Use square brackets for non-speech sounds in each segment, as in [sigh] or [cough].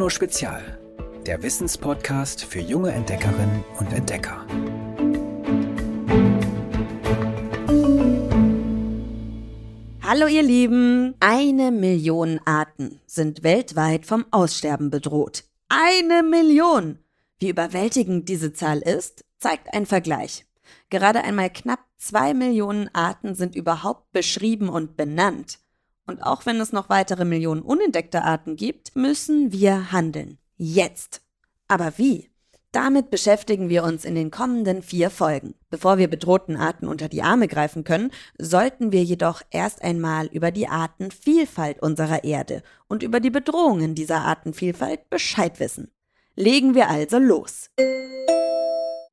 Bruno Spezial, der Wissenspodcast für junge Entdeckerinnen und Entdecker. Hallo ihr Lieben! Eine Million Arten sind weltweit vom Aussterben bedroht. Eine Million! Wie überwältigend diese Zahl ist, zeigt ein Vergleich. Gerade einmal knapp zwei Millionen Arten sind überhaupt beschrieben und benannt. Und auch wenn es noch weitere Millionen unentdeckte Arten gibt, müssen wir handeln. Jetzt. Aber wie? Damit beschäftigen wir uns in den kommenden vier Folgen. Bevor wir bedrohten Arten unter die Arme greifen können, sollten wir jedoch erst einmal über die Artenvielfalt unserer Erde und über die Bedrohungen dieser Artenvielfalt Bescheid wissen. Legen wir also los.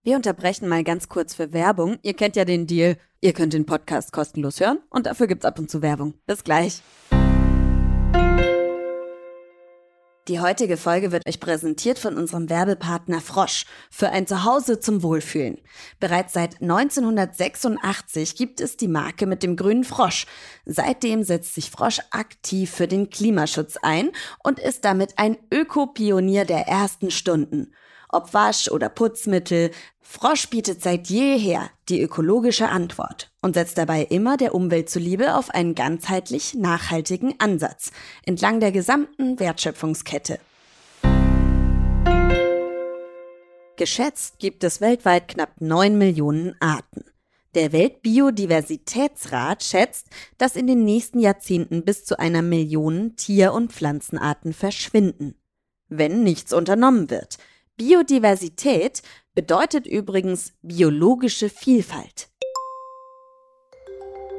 Wir unterbrechen mal ganz kurz für Werbung. Ihr kennt ja den Deal. Ihr könnt den Podcast kostenlos hören und dafür gibt's ab und zu Werbung. Bis gleich. Die heutige Folge wird euch präsentiert von unserem Werbepartner Frosch für ein Zuhause zum Wohlfühlen. Bereits seit 1986 gibt es die Marke mit dem grünen Frosch. Seitdem setzt sich Frosch aktiv für den Klimaschutz ein und ist damit ein Ökopionier der ersten Stunden ob Wasch- oder Putzmittel, Frosch bietet seit jeher die ökologische Antwort und setzt dabei immer der Umwelt zuliebe auf einen ganzheitlich nachhaltigen Ansatz entlang der gesamten Wertschöpfungskette. Geschätzt gibt es weltweit knapp 9 Millionen Arten. Der Weltbiodiversitätsrat schätzt, dass in den nächsten Jahrzehnten bis zu einer Million Tier- und Pflanzenarten verschwinden, wenn nichts unternommen wird – Biodiversität bedeutet übrigens biologische Vielfalt.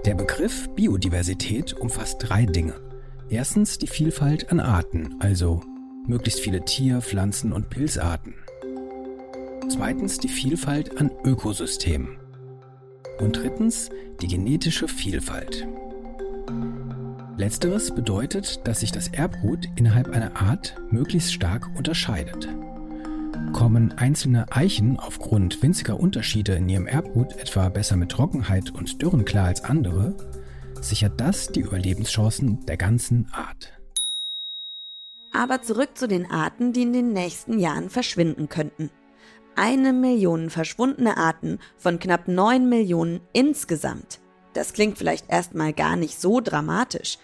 Der Begriff Biodiversität umfasst drei Dinge. Erstens die Vielfalt an Arten, also möglichst viele Tier-, Pflanzen- und Pilzarten. Zweitens die Vielfalt an Ökosystemen. Und drittens die genetische Vielfalt. Letzteres bedeutet, dass sich das Erbgut innerhalb einer Art möglichst stark unterscheidet. Kommen einzelne Eichen aufgrund winziger Unterschiede in ihrem Erbgut etwa besser mit Trockenheit und Dürren klar als andere, sichert das die Überlebenschancen der ganzen Art. Aber zurück zu den Arten, die in den nächsten Jahren verschwinden könnten. Eine Million verschwundene Arten von knapp neun Millionen insgesamt. Das klingt vielleicht erstmal gar nicht so dramatisch,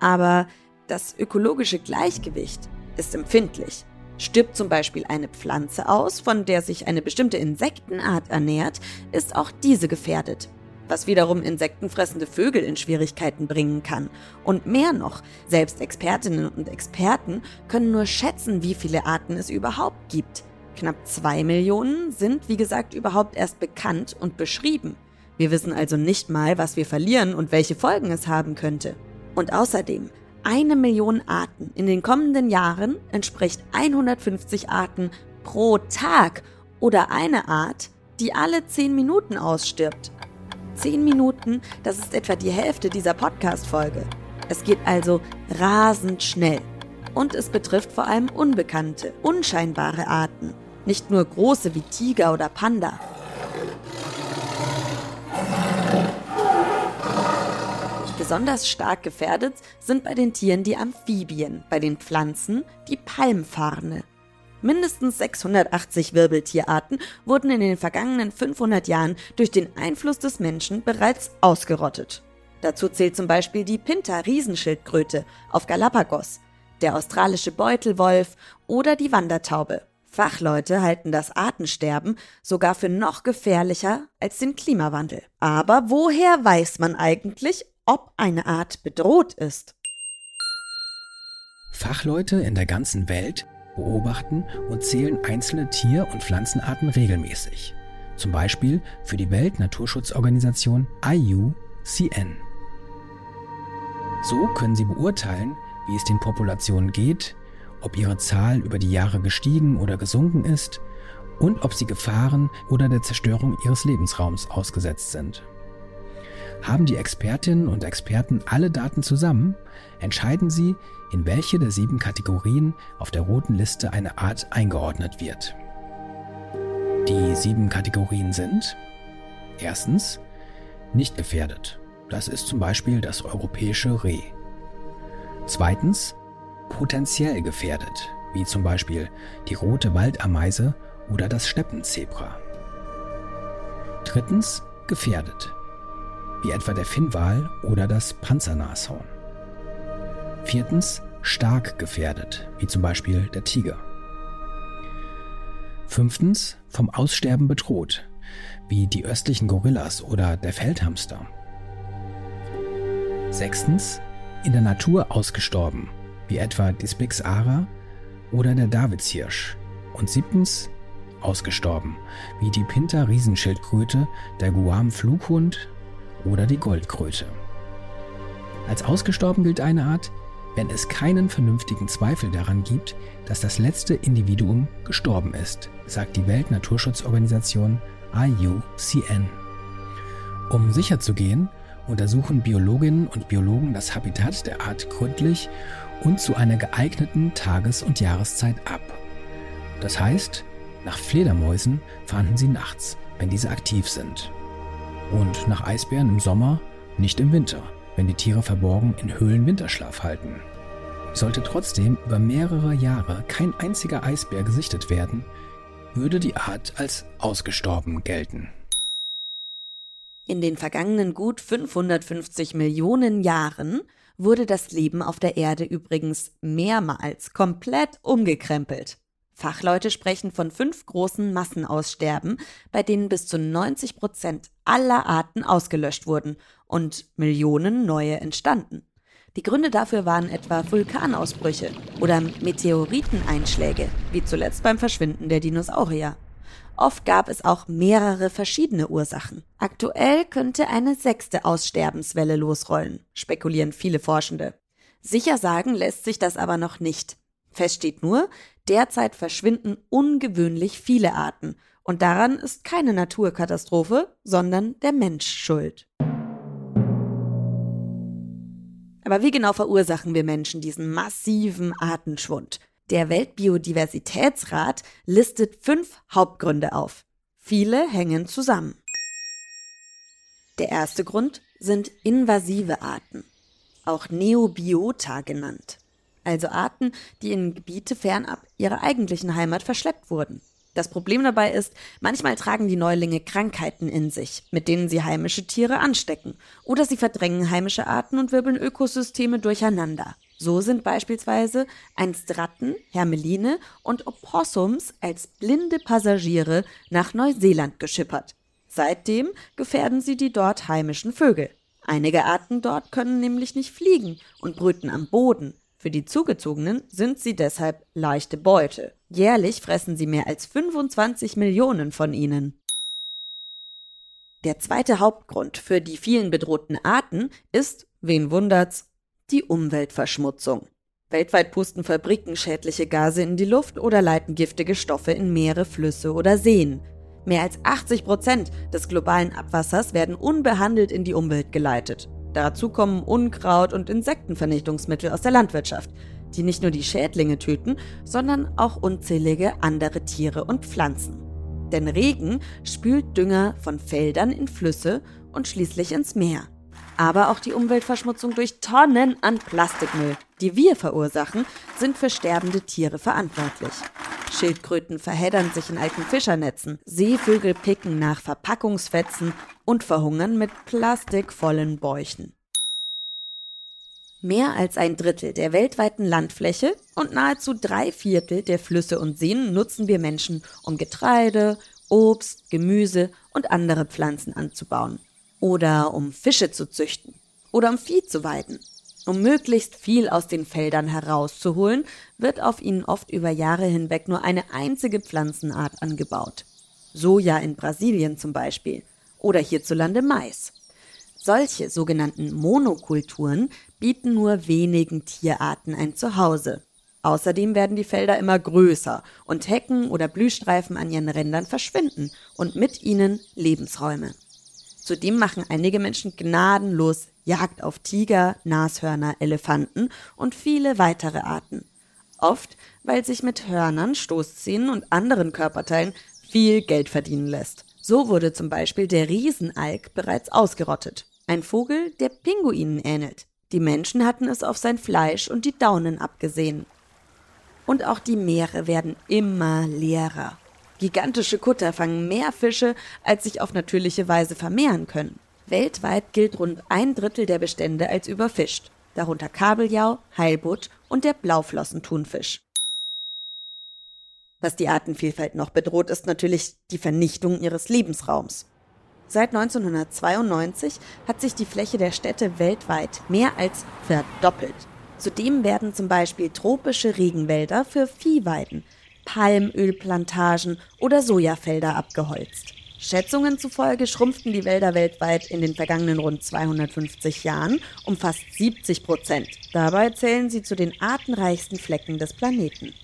aber das ökologische Gleichgewicht ist empfindlich. Stirbt zum Beispiel eine Pflanze aus, von der sich eine bestimmte Insektenart ernährt, ist auch diese gefährdet. Was wiederum insektenfressende Vögel in Schwierigkeiten bringen kann. Und mehr noch, selbst Expertinnen und Experten können nur schätzen, wie viele Arten es überhaupt gibt. Knapp zwei Millionen sind, wie gesagt, überhaupt erst bekannt und beschrieben. Wir wissen also nicht mal, was wir verlieren und welche Folgen es haben könnte. Und außerdem, eine Million Arten in den kommenden Jahren entspricht 150 Arten pro Tag oder eine Art, die alle 10 Minuten ausstirbt. 10 Minuten, das ist etwa die Hälfte dieser Podcast-Folge. Es geht also rasend schnell. Und es betrifft vor allem unbekannte, unscheinbare Arten. Nicht nur große wie Tiger oder Panda. Besonders stark gefährdet sind bei den Tieren die Amphibien, bei den Pflanzen die Palmfarne. Mindestens 680 Wirbeltierarten wurden in den vergangenen 500 Jahren durch den Einfluss des Menschen bereits ausgerottet. Dazu zählt zum Beispiel die Pinta-Riesenschildkröte auf Galapagos, der australische Beutelwolf oder die Wandertaube. Fachleute halten das Artensterben sogar für noch gefährlicher als den Klimawandel. Aber woher weiß man eigentlich, ob eine Art bedroht ist. Fachleute in der ganzen Welt beobachten und zählen einzelne Tier- und Pflanzenarten regelmäßig. Zum Beispiel für die Weltnaturschutzorganisation IUCN. So können sie beurteilen, wie es den Populationen geht, ob ihre Zahl über die Jahre gestiegen oder gesunken ist und ob sie Gefahren oder der Zerstörung ihres Lebensraums ausgesetzt sind. Haben die Expertinnen und Experten alle Daten zusammen, entscheiden sie, in welche der sieben Kategorien auf der roten Liste eine Art eingeordnet wird. Die sieben Kategorien sind erstens nicht gefährdet. Das ist zum Beispiel das europäische Reh. Zweitens potenziell gefährdet. wie zum Beispiel die rote Waldameise oder das Steppenzebra. Drittens gefährdet, wie etwa der Finnwal oder das Panzernashorn. Viertens stark gefährdet, wie zum Beispiel der Tiger. Fünftens vom Aussterben bedroht, wie die östlichen Gorillas oder der Feldhamster. Sechstens in der Natur ausgestorben, wie etwa die Spix ara oder der Davidshirsch. Und siebtens ausgestorben, wie die Pinter-Riesenschildkröte, der Guam-Flughund oder die Goldkröte. Als ausgestorben gilt eine Art, wenn es keinen vernünftigen Zweifel daran gibt, dass das letzte Individuum gestorben ist, sagt die Weltnaturschutzorganisation IUCN. Um sicherzugehen, untersuchen Biologinnen und Biologen das Habitat der Art gründlich und zu einer geeigneten Tages- und Jahreszeit ab. Das heißt, nach Fledermäusen fahnden sie nachts, wenn diese aktiv sind. Und nach Eisbären im Sommer, nicht im Winter, wenn die Tiere verborgen in Höhlen Winterschlaf halten. Sollte trotzdem über mehrere Jahre kein einziger Eisbär gesichtet werden, würde die Art als ausgestorben gelten. In den vergangenen gut 550 Millionen Jahren wurde das Leben auf der Erde übrigens mehrmals komplett umgekrempelt. Fachleute sprechen von fünf großen Massenaussterben, bei denen bis zu 90 Prozent aller Arten ausgelöscht wurden und Millionen neue entstanden. Die Gründe dafür waren etwa Vulkanausbrüche oder Meteoriteneinschläge, wie zuletzt beim Verschwinden der Dinosaurier. Oft gab es auch mehrere verschiedene Ursachen. Aktuell könnte eine sechste Aussterbenswelle losrollen, spekulieren viele Forschende. Sicher sagen lässt sich das aber noch nicht. Fest steht nur, derzeit verschwinden ungewöhnlich viele Arten, und daran ist keine Naturkatastrophe, sondern der Mensch schuld. Aber wie genau verursachen wir Menschen diesen massiven Artenschwund? Der Weltbiodiversitätsrat listet fünf Hauptgründe auf. Viele hängen zusammen. Der erste Grund sind invasive Arten, auch Neobiota genannt, also Arten, die in Gebiete fernab ihrer eigentlichen Heimat verschleppt wurden. Das Problem dabei ist, manchmal tragen die Neulinge Krankheiten in sich, mit denen sie heimische Tiere anstecken, oder sie verdrängen heimische Arten und wirbeln Ökosysteme durcheinander. So sind beispielsweise einst Ratten, Hermeline und Opossums als blinde Passagiere nach Neuseeland geschippert. Seitdem gefährden sie die dort heimischen Vögel. Einige Arten dort können nämlich nicht fliegen und brüten am Boden, für die Zugezogenen sind sie deshalb leichte Beute. Jährlich fressen sie mehr als 25 Millionen von ihnen. Der zweite Hauptgrund für die vielen bedrohten Arten ist, wen wundert's, die Umweltverschmutzung. Weltweit pusten Fabriken schädliche Gase in die Luft oder leiten giftige Stoffe in Meere, Flüsse oder Seen. Mehr als 80 Prozent des globalen Abwassers werden unbehandelt in die Umwelt geleitet. Dazu kommen Unkraut und Insektenvernichtungsmittel aus der Landwirtschaft, die nicht nur die Schädlinge töten, sondern auch unzählige andere Tiere und Pflanzen. Denn Regen spült Dünger von Feldern in Flüsse und schließlich ins Meer. Aber auch die Umweltverschmutzung durch Tonnen an Plastikmüll, die wir verursachen, sind für sterbende Tiere verantwortlich. Schildkröten verheddern sich in alten Fischernetzen, Seevögel picken nach Verpackungsfetzen und verhungern mit plastikvollen Bäuchen. Mehr als ein Drittel der weltweiten Landfläche und nahezu drei Viertel der Flüsse und Seen nutzen wir Menschen, um Getreide, Obst, Gemüse und andere Pflanzen anzubauen. Oder um Fische zu züchten. Oder um Vieh zu weiden. Um möglichst viel aus den Feldern herauszuholen, wird auf ihnen oft über Jahre hinweg nur eine einzige Pflanzenart angebaut. Soja in Brasilien zum Beispiel oder hierzulande Mais. Solche sogenannten Monokulturen bieten nur wenigen Tierarten ein Zuhause. Außerdem werden die Felder immer größer und Hecken oder Blühstreifen an ihren Rändern verschwinden und mit ihnen Lebensräume. Zudem machen einige Menschen gnadenlos Jagd auf Tiger, Nashörner, Elefanten und viele weitere Arten. Oft, weil sich mit Hörnern, Stoßzähnen und anderen Körperteilen viel Geld verdienen lässt. So wurde zum Beispiel der Riesenalk bereits ausgerottet. Ein Vogel, der Pinguinen ähnelt. Die Menschen hatten es auf sein Fleisch und die Daunen abgesehen. Und auch die Meere werden immer leerer. Gigantische Kutter fangen mehr Fische, als sich auf natürliche Weise vermehren können. Weltweit gilt rund ein Drittel der Bestände als überfischt, darunter Kabeljau, Heilbutt und der Blauflossenthunfisch. Was die Artenvielfalt noch bedroht, ist natürlich die Vernichtung ihres Lebensraums. Seit 1992 hat sich die Fläche der Städte weltweit mehr als verdoppelt. Zudem werden zum Beispiel tropische Regenwälder für Viehweiden, Palmölplantagen oder Sojafelder abgeholzt. Schätzungen zufolge schrumpften die Wälder weltweit in den vergangenen rund 250 Jahren um fast 70 Prozent. Dabei zählen sie zu den artenreichsten Flecken des Planeten.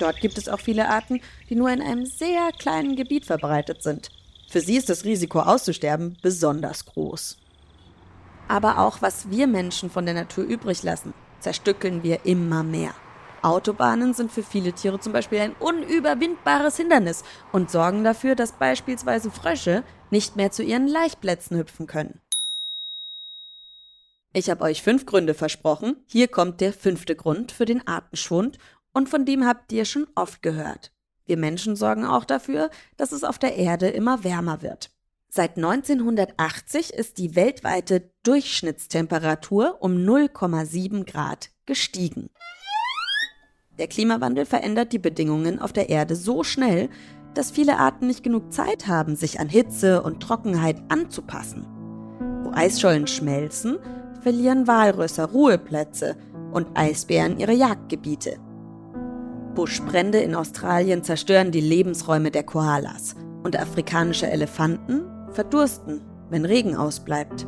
Dort gibt es auch viele Arten, die nur in einem sehr kleinen Gebiet verbreitet sind. Für sie ist das Risiko auszusterben besonders groß. Aber auch was wir Menschen von der Natur übrig lassen, zerstückeln wir immer mehr. Autobahnen sind für viele Tiere zum Beispiel ein unüberwindbares Hindernis und sorgen dafür, dass beispielsweise Frösche nicht mehr zu ihren Laichplätzen hüpfen können. Ich habe euch fünf Gründe versprochen. Hier kommt der fünfte Grund für den Artenschwund und von dem habt ihr schon oft gehört. Wir Menschen sorgen auch dafür, dass es auf der Erde immer wärmer wird. Seit 1980 ist die weltweite Durchschnittstemperatur um 0,7 Grad gestiegen. Der Klimawandel verändert die Bedingungen auf der Erde so schnell, dass viele Arten nicht genug Zeit haben, sich an Hitze und Trockenheit anzupassen. Wo Eisschollen schmelzen, verlieren Walrösser Ruheplätze und Eisbären ihre Jagdgebiete. Buschbrände in Australien zerstören die Lebensräume der Koalas und afrikanische Elefanten verdursten, wenn Regen ausbleibt.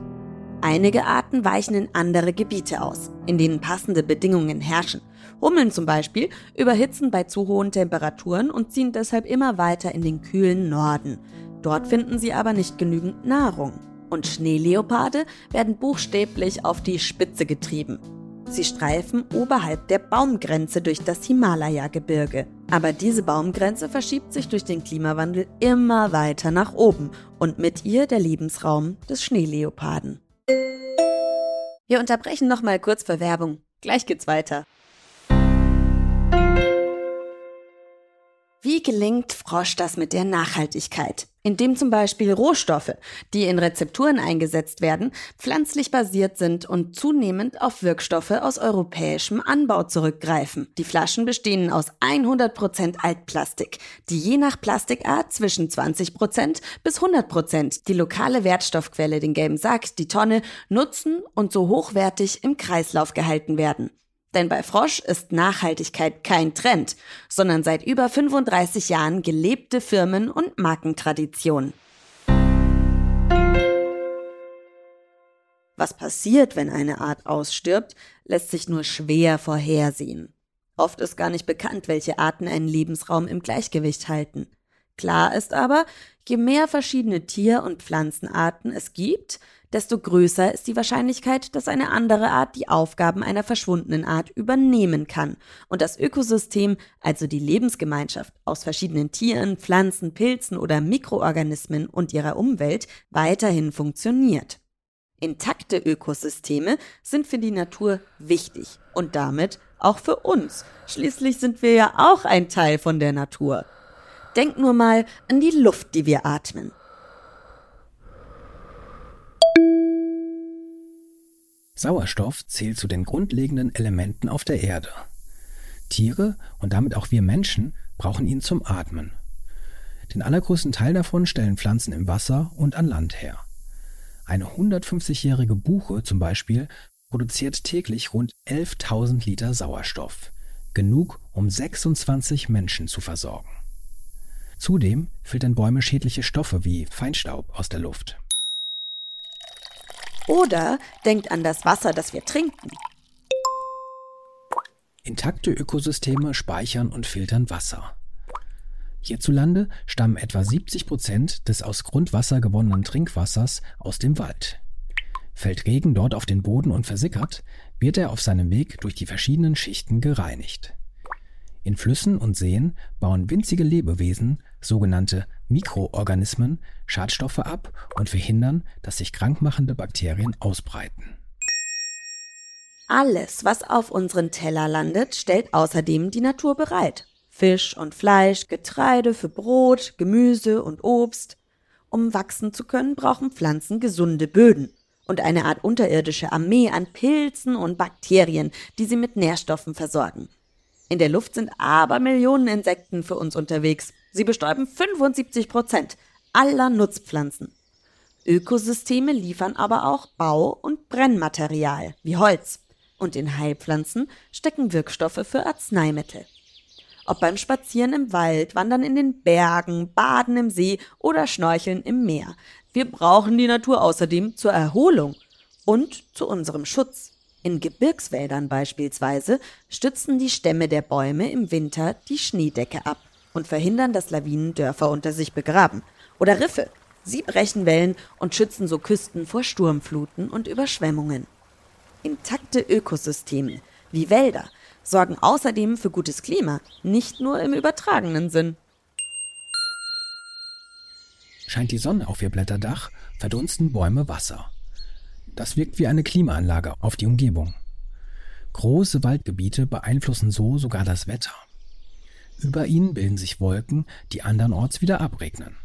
Einige Arten weichen in andere Gebiete aus, in denen passende Bedingungen herrschen. Hummeln zum Beispiel überhitzen bei zu hohen Temperaturen und ziehen deshalb immer weiter in den kühlen Norden. Dort finden sie aber nicht genügend Nahrung. Und Schneeleoparde werden buchstäblich auf die Spitze getrieben. Sie streifen oberhalb der Baumgrenze durch das Himalaya-Gebirge. Aber diese Baumgrenze verschiebt sich durch den Klimawandel immer weiter nach oben und mit ihr der Lebensraum des Schneeleoparden. Wir unterbrechen nochmal kurz für Werbung. Gleich geht's weiter. Wie gelingt Frosch das mit der Nachhaltigkeit? Indem zum Beispiel Rohstoffe, die in Rezepturen eingesetzt werden, pflanzlich basiert sind und zunehmend auf Wirkstoffe aus europäischem Anbau zurückgreifen. Die Flaschen bestehen aus 100% Altplastik, die je nach Plastikart zwischen 20% bis 100% die lokale Wertstoffquelle, den gelben Sack, die Tonne, nutzen und so hochwertig im Kreislauf gehalten werden. Denn bei Frosch ist Nachhaltigkeit kein Trend, sondern seit über 35 Jahren gelebte Firmen- und Markentradition. Was passiert, wenn eine Art ausstirbt, lässt sich nur schwer vorhersehen. Oft ist gar nicht bekannt, welche Arten einen Lebensraum im Gleichgewicht halten. Klar ist aber, je mehr verschiedene Tier- und Pflanzenarten es gibt, desto größer ist die Wahrscheinlichkeit, dass eine andere Art die Aufgaben einer verschwundenen Art übernehmen kann und das Ökosystem, also die Lebensgemeinschaft aus verschiedenen Tieren, Pflanzen, Pilzen oder Mikroorganismen und ihrer Umwelt weiterhin funktioniert. Intakte Ökosysteme sind für die Natur wichtig und damit auch für uns. Schließlich sind wir ja auch ein Teil von der Natur. Denk nur mal an die Luft, die wir atmen. Sauerstoff zählt zu den grundlegenden Elementen auf der Erde. Tiere und damit auch wir Menschen brauchen ihn zum Atmen. Den allergrößten Teil davon stellen Pflanzen im Wasser und an Land her. Eine 150-jährige Buche zum Beispiel produziert täglich rund 11.000 Liter Sauerstoff, genug, um 26 Menschen zu versorgen. Zudem filtern Bäume schädliche Stoffe wie Feinstaub aus der Luft. Oder denkt an das Wasser, das wir trinken. Intakte Ökosysteme speichern und filtern Wasser. Hierzulande stammen etwa 70 Prozent des aus Grundwasser gewonnenen Trinkwassers aus dem Wald. Fällt Regen dort auf den Boden und versickert, wird er auf seinem Weg durch die verschiedenen Schichten gereinigt. In Flüssen und Seen bauen winzige Lebewesen, sogenannte Mikroorganismen, Schadstoffe ab und verhindern, dass sich krankmachende Bakterien ausbreiten. Alles, was auf unseren Teller landet, stellt außerdem die Natur bereit. Fisch und Fleisch, Getreide für Brot, Gemüse und Obst. Um wachsen zu können, brauchen Pflanzen gesunde Böden und eine Art unterirdische Armee an Pilzen und Bakterien, die sie mit Nährstoffen versorgen. In der Luft sind aber Millionen Insekten für uns unterwegs. Sie bestäuben 75 Prozent aller Nutzpflanzen. Ökosysteme liefern aber auch Bau- und Brennmaterial wie Holz. Und in Heilpflanzen stecken Wirkstoffe für Arzneimittel. Ob beim Spazieren im Wald, Wandern in den Bergen, Baden im See oder Schnorcheln im Meer. Wir brauchen die Natur außerdem zur Erholung und zu unserem Schutz. In Gebirgswäldern beispielsweise stützen die Stämme der Bäume im Winter die Schneedecke ab und verhindern, dass Lawinen Dörfer unter sich begraben. Oder Riffe. Sie brechen Wellen und schützen so Küsten vor Sturmfluten und Überschwemmungen. Intakte Ökosysteme wie Wälder sorgen außerdem für gutes Klima, nicht nur im übertragenen Sinn. Scheint die Sonne auf ihr Blätterdach, verdunsten Bäume Wasser. Das wirkt wie eine Klimaanlage auf die Umgebung. Große Waldgebiete beeinflussen so sogar das Wetter. Über ihnen bilden sich Wolken, die andernorts wieder abregnen.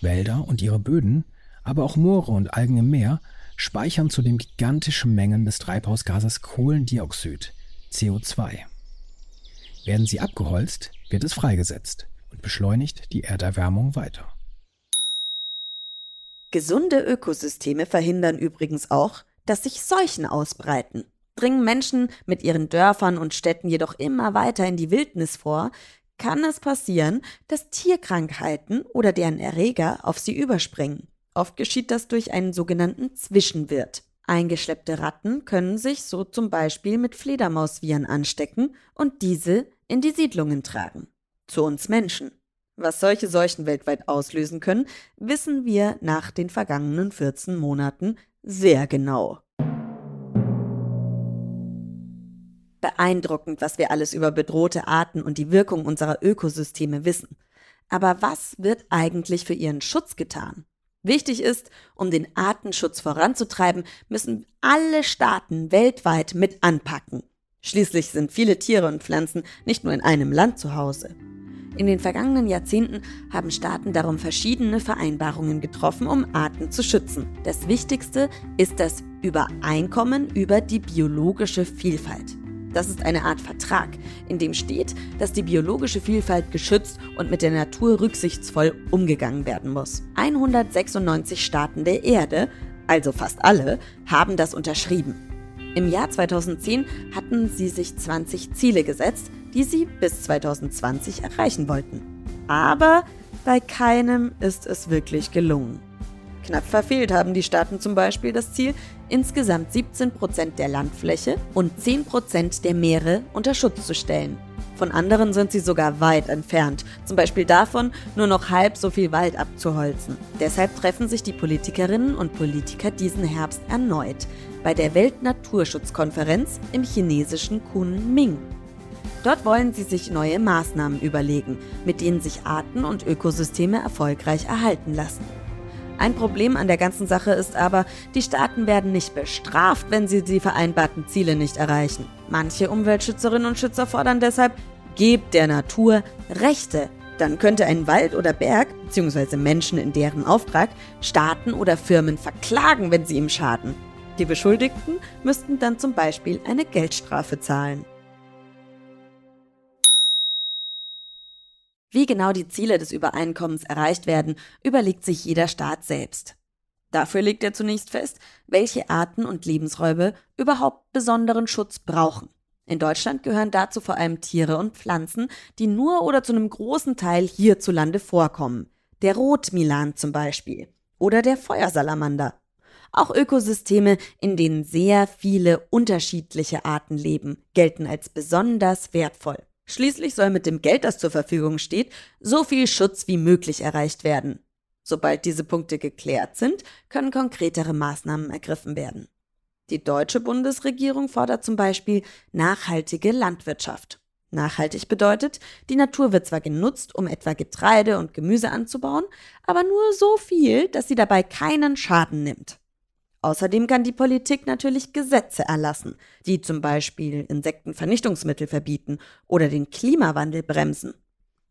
Wälder und ihre Böden, aber auch Moore und Algen im Meer speichern zudem gigantische Mengen des Treibhausgases Kohlendioxid, CO2. Werden sie abgeholzt, wird es freigesetzt und beschleunigt die Erderwärmung weiter. Gesunde Ökosysteme verhindern übrigens auch, dass sich Seuchen ausbreiten. Dringen Menschen mit ihren Dörfern und Städten jedoch immer weiter in die Wildnis vor, kann es passieren, dass Tierkrankheiten oder deren Erreger auf sie überspringen. Oft geschieht das durch einen sogenannten Zwischenwirt. Eingeschleppte Ratten können sich so zum Beispiel mit Fledermausviren anstecken und diese in die Siedlungen tragen. Zu uns Menschen. Was solche Seuchen weltweit auslösen können, wissen wir nach den vergangenen 14 Monaten sehr genau. Beeindruckend, was wir alles über bedrohte Arten und die Wirkung unserer Ökosysteme wissen. Aber was wird eigentlich für ihren Schutz getan? Wichtig ist, um den Artenschutz voranzutreiben, müssen alle Staaten weltweit mit anpacken. Schließlich sind viele Tiere und Pflanzen nicht nur in einem Land zu Hause. In den vergangenen Jahrzehnten haben Staaten darum verschiedene Vereinbarungen getroffen, um Arten zu schützen. Das Wichtigste ist das Übereinkommen über die biologische Vielfalt. Das ist eine Art Vertrag, in dem steht, dass die biologische Vielfalt geschützt und mit der Natur rücksichtsvoll umgegangen werden muss. 196 Staaten der Erde, also fast alle, haben das unterschrieben. Im Jahr 2010 hatten sie sich 20 Ziele gesetzt, die sie bis 2020 erreichen wollten. Aber bei keinem ist es wirklich gelungen. Knapp verfehlt haben die Staaten zum Beispiel das Ziel, insgesamt 17 Prozent der Landfläche und 10 Prozent der Meere unter Schutz zu stellen. Von anderen sind sie sogar weit entfernt, zum Beispiel davon, nur noch halb so viel Wald abzuholzen. Deshalb treffen sich die Politikerinnen und Politiker diesen Herbst erneut bei der Weltnaturschutzkonferenz im chinesischen Kunming. Dort wollen sie sich neue Maßnahmen überlegen, mit denen sich Arten und Ökosysteme erfolgreich erhalten lassen. Ein Problem an der ganzen Sache ist aber, die Staaten werden nicht bestraft, wenn sie die vereinbarten Ziele nicht erreichen. Manche Umweltschützerinnen und Schützer fordern deshalb, gebt der Natur Rechte. Dann könnte ein Wald oder Berg, beziehungsweise Menschen in deren Auftrag, Staaten oder Firmen verklagen, wenn sie ihm schaden. Die Beschuldigten müssten dann zum Beispiel eine Geldstrafe zahlen. Wie genau die Ziele des Übereinkommens erreicht werden, überlegt sich jeder Staat selbst. Dafür legt er zunächst fest, welche Arten und Lebensräume überhaupt besonderen Schutz brauchen. In Deutschland gehören dazu vor allem Tiere und Pflanzen, die nur oder zu einem großen Teil hierzulande vorkommen. Der Rotmilan zum Beispiel. Oder der Feuersalamander. Auch Ökosysteme, in denen sehr viele unterschiedliche Arten leben, gelten als besonders wertvoll. Schließlich soll mit dem Geld, das zur Verfügung steht, so viel Schutz wie möglich erreicht werden. Sobald diese Punkte geklärt sind, können konkretere Maßnahmen ergriffen werden. Die deutsche Bundesregierung fordert zum Beispiel nachhaltige Landwirtschaft. Nachhaltig bedeutet, die Natur wird zwar genutzt, um etwa Getreide und Gemüse anzubauen, aber nur so viel, dass sie dabei keinen Schaden nimmt. Außerdem kann die Politik natürlich Gesetze erlassen, die zum Beispiel Insektenvernichtungsmittel verbieten oder den Klimawandel bremsen.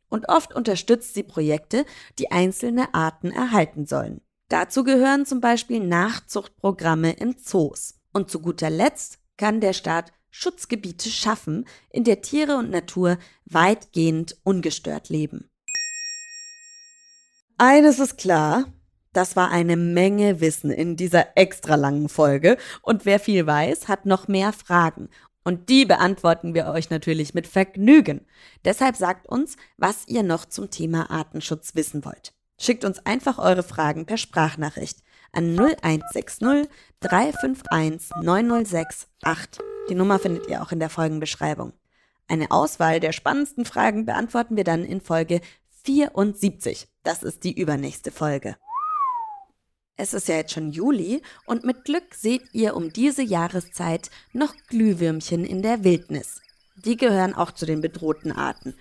Und oft unterstützt sie Projekte, die einzelne Arten erhalten sollen. Dazu gehören zum Beispiel Nachzuchtprogramme in Zoos. Und zu guter Letzt kann der Staat Schutzgebiete schaffen, in der Tiere und Natur weitgehend ungestört leben. Eines ist klar, das war eine Menge Wissen in dieser extra langen Folge. Und wer viel weiß, hat noch mehr Fragen. Und die beantworten wir euch natürlich mit Vergnügen. Deshalb sagt uns, was ihr noch zum Thema Artenschutz wissen wollt. Schickt uns einfach eure Fragen per Sprachnachricht an 0160 351 9068. Die Nummer findet ihr auch in der Folgenbeschreibung. Eine Auswahl der spannendsten Fragen beantworten wir dann in Folge 74. Das ist die übernächste Folge. Es ist ja jetzt schon Juli und mit Glück seht ihr um diese Jahreszeit noch Glühwürmchen in der Wildnis. Die gehören auch zu den bedrohten Arten.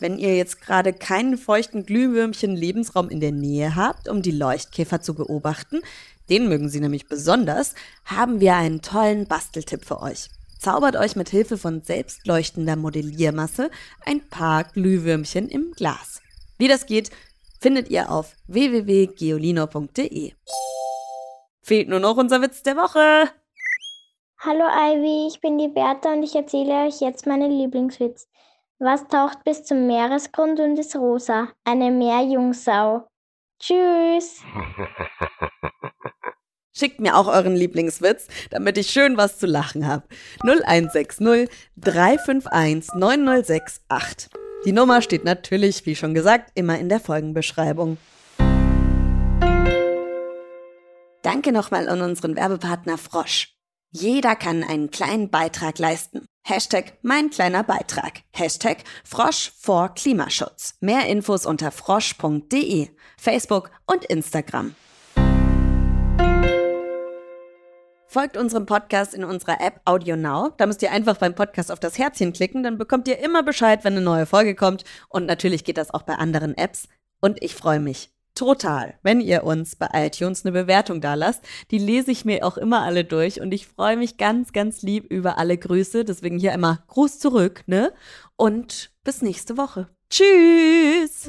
Wenn ihr jetzt gerade keinen feuchten Glühwürmchen-Lebensraum in der Nähe habt, um die Leuchtkäfer zu beobachten, den mögen sie nämlich besonders, haben wir einen tollen Basteltipp für euch. Zaubert euch mit Hilfe von selbstleuchtender Modelliermasse ein paar Glühwürmchen im Glas. Wie das geht, findet ihr auf www.geolino.de. Fehlt nur noch unser Witz der Woche. Hallo Ivy, ich bin die Bertha und ich erzähle euch jetzt meinen Lieblingswitz. Was taucht bis zum Meeresgrund und ist rosa? Eine Meerjungsau. Tschüss. [laughs] Schickt mir auch euren Lieblingswitz, damit ich schön was zu lachen habe. 0160 351 9068. Die Nummer steht natürlich, wie schon gesagt, immer in der Folgenbeschreibung. Danke nochmal an unseren Werbepartner Frosch. Jeder kann einen kleinen Beitrag leisten. Hashtag mein kleiner Beitrag. Hashtag Frosch vor Klimaschutz. Mehr Infos unter frosch.de, Facebook und Instagram. Folgt unserem Podcast in unserer App Audio Now. Da müsst ihr einfach beim Podcast auf das Herzchen klicken, dann bekommt ihr immer Bescheid, wenn eine neue Folge kommt. Und natürlich geht das auch bei anderen Apps. Und ich freue mich total, wenn ihr uns bei iTunes eine Bewertung da lasst. Die lese ich mir auch immer alle durch und ich freue mich ganz, ganz lieb über alle Grüße. Deswegen hier immer Gruß zurück, ne? Und bis nächste Woche. Tschüss!